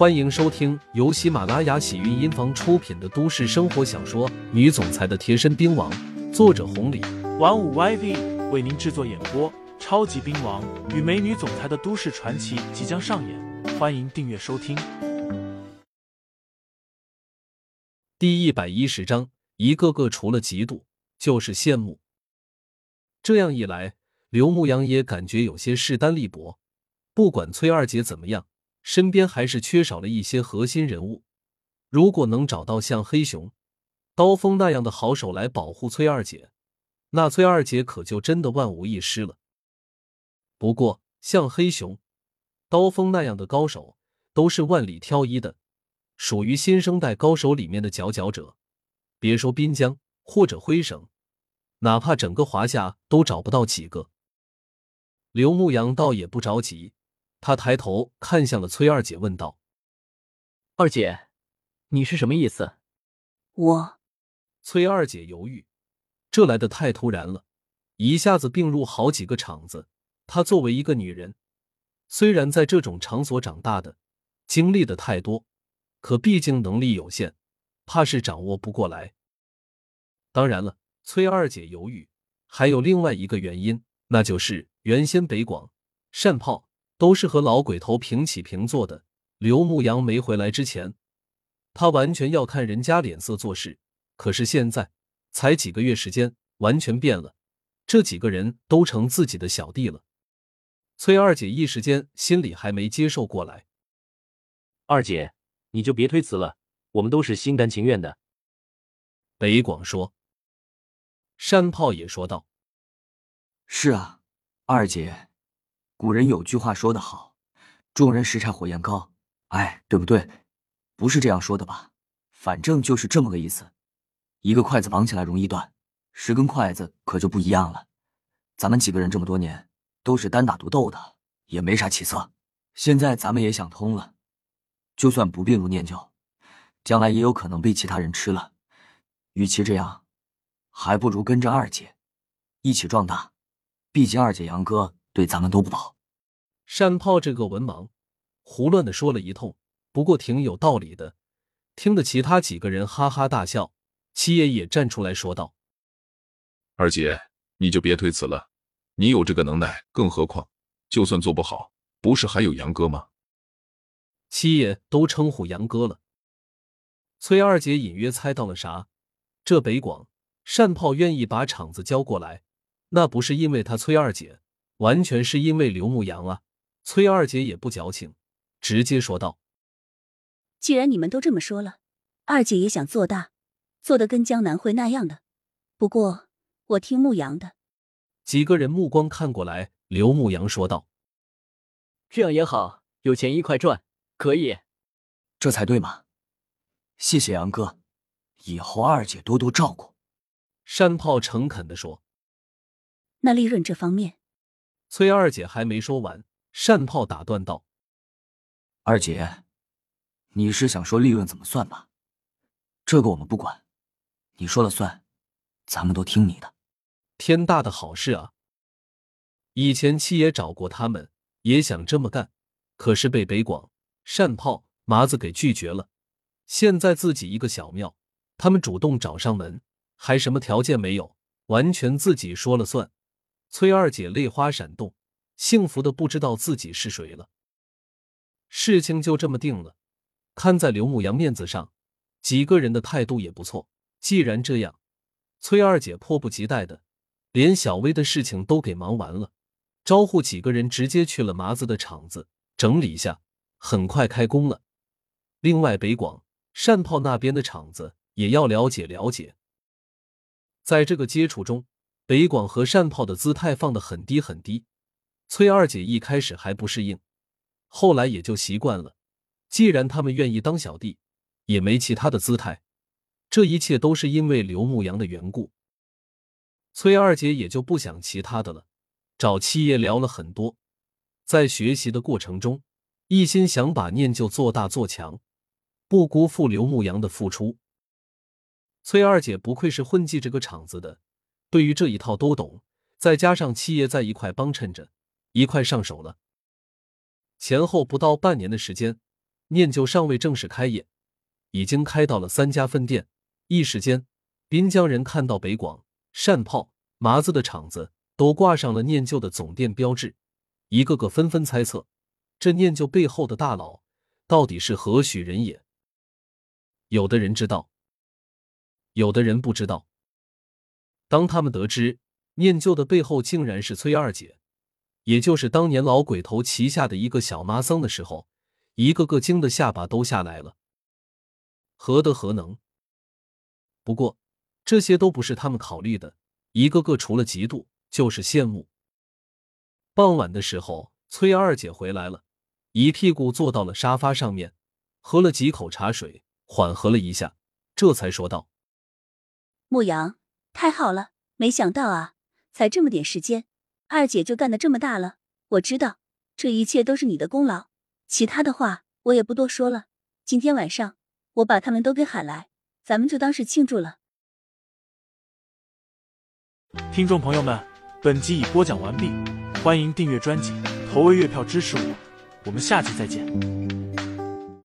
欢迎收听由喜马拉雅喜韵音房出品的都市生活小说《女总裁的贴身兵王》，作者红礼，玩五 YV 为您制作演播。超级兵王与美女总裁的都市传奇即将上演，欢迎订阅收听。第一百一十章，一个个除了嫉妒就是羡慕。这样一来，刘牧阳也感觉有些势单力薄。不管崔二姐怎么样，身边还是缺少了一些核心人物。如果能找到像黑熊、刀锋那样的好手来保护崔二姐，那崔二姐可就真的万无一失了。不过，像黑熊、刀锋那样的高手，都是万里挑一的，属于新生代高手里面的佼佼者。别说滨江或者灰省，哪怕整个华夏都找不到几个。刘牧阳倒也不着急，他抬头看向了崔二姐，问道：“二姐，你是什么意思？”我，崔二姐犹豫，这来的太突然了，一下子并入好几个场子。她作为一个女人，虽然在这种场所长大的，经历的太多，可毕竟能力有限，怕是掌握不过来。当然了，崔二姐犹豫还有另外一个原因，那就是原先北广、善炮都是和老鬼头平起平坐的。刘牧阳没回来之前，他完全要看人家脸色做事。可是现在才几个月时间，完全变了，这几个人都成自己的小弟了。崔二姐一时间心里还没接受过来。二姐，你就别推辞了，我们都是心甘情愿的。北广说。山炮也说道：“是啊，二姐，古人有句话说得好，众人拾柴火焰高，哎，对不对？不是这样说的吧？反正就是这么个意思。一个筷子绑起来容易断，十根筷子可就不一样了。咱们几个人这么多年。”都是单打独斗的，也没啥起色。现在咱们也想通了，就算不病入念旧，将来也有可能被其他人吃了。与其这样，还不如跟着二姐一起壮大。毕竟二姐、杨哥对咱们都不薄。山炮这个文盲，胡乱的说了一通，不过挺有道理的，听得其他几个人哈哈大笑。七爷也站出来说道：“二姐，你就别推辞了。”你有这个能耐，更何况就算做不好，不是还有杨哥吗？七爷都称呼杨哥了。崔二姐隐约猜到了啥，这北广单炮愿意把场子交过来，那不是因为他崔二姐，完全是因为刘牧阳啊。崔二姐也不矫情，直接说道：“既然你们都这么说了，二姐也想做大，做的跟江南会那样的。不过我听牧阳的。”几个人目光看过来，刘牧阳说道：“这样也好，有钱一块赚，可以。这才对嘛！谢谢杨哥，以后二姐多多照顾。”山炮诚恳的说：“那利润这方面……”崔二姐还没说完，山炮打断道：“二姐，你是想说利润怎么算吧？这个我们不管，你说了算，咱们都听你的。”天大的好事啊！以前七爷找过他们，也想这么干，可是被北广、单炮、麻子给拒绝了。现在自己一个小庙，他们主动找上门，还什么条件没有，完全自己说了算。崔二姐泪花闪动，幸福的不知道自己是谁了。事情就这么定了。看在刘牧阳面子上，几个人的态度也不错。既然这样，崔二姐迫不及待的。连小薇的事情都给忙完了，招呼几个人直接去了麻子的厂子整理一下，很快开工了。另外，北广善炮那边的厂子也要了解了解。在这个接触中，北广和善炮的姿态放得很低很低。崔二姐一开始还不适应，后来也就习惯了。既然他们愿意当小弟，也没其他的姿态。这一切都是因为刘牧阳的缘故。崔二姐也就不想其他的了，找七爷聊了很多，在学习的过程中，一心想把念旧做大做强，不辜负刘牧阳的付出。崔二姐不愧是混迹这个场子的，对于这一套都懂，再加上七爷在一块帮衬着，一块上手了。前后不到半年的时间，念旧尚未正式开业，已经开到了三家分店。一时间，滨江人看到北广、善炮、麻子的厂子都挂上了念旧的总店标志，一个个纷纷猜测，这念旧背后的大佬到底是何许人也？有的人知道，有的人不知道。当他们得知念旧的背后竟然是崔二姐，也就是当年老鬼头旗下的一个小妈僧的时候，一个个惊得下巴都下来了。何德何能？不过，这些都不是他们考虑的，一个个除了嫉妒就是羡慕。傍晚的时候，崔二姐回来了，一屁股坐到了沙发上面，喝了几口茶水，缓和了一下，这才说道：“牧羊，太好了，没想到啊，才这么点时间，二姐就干的这么大了。我知道这一切都是你的功劳，其他的话我也不多说了。今天晚上我把他们都给喊来。”咱们就当是庆祝了。听众朋友们，本集已播讲完毕，欢迎订阅专辑，投喂月票支持我，我们下集再见。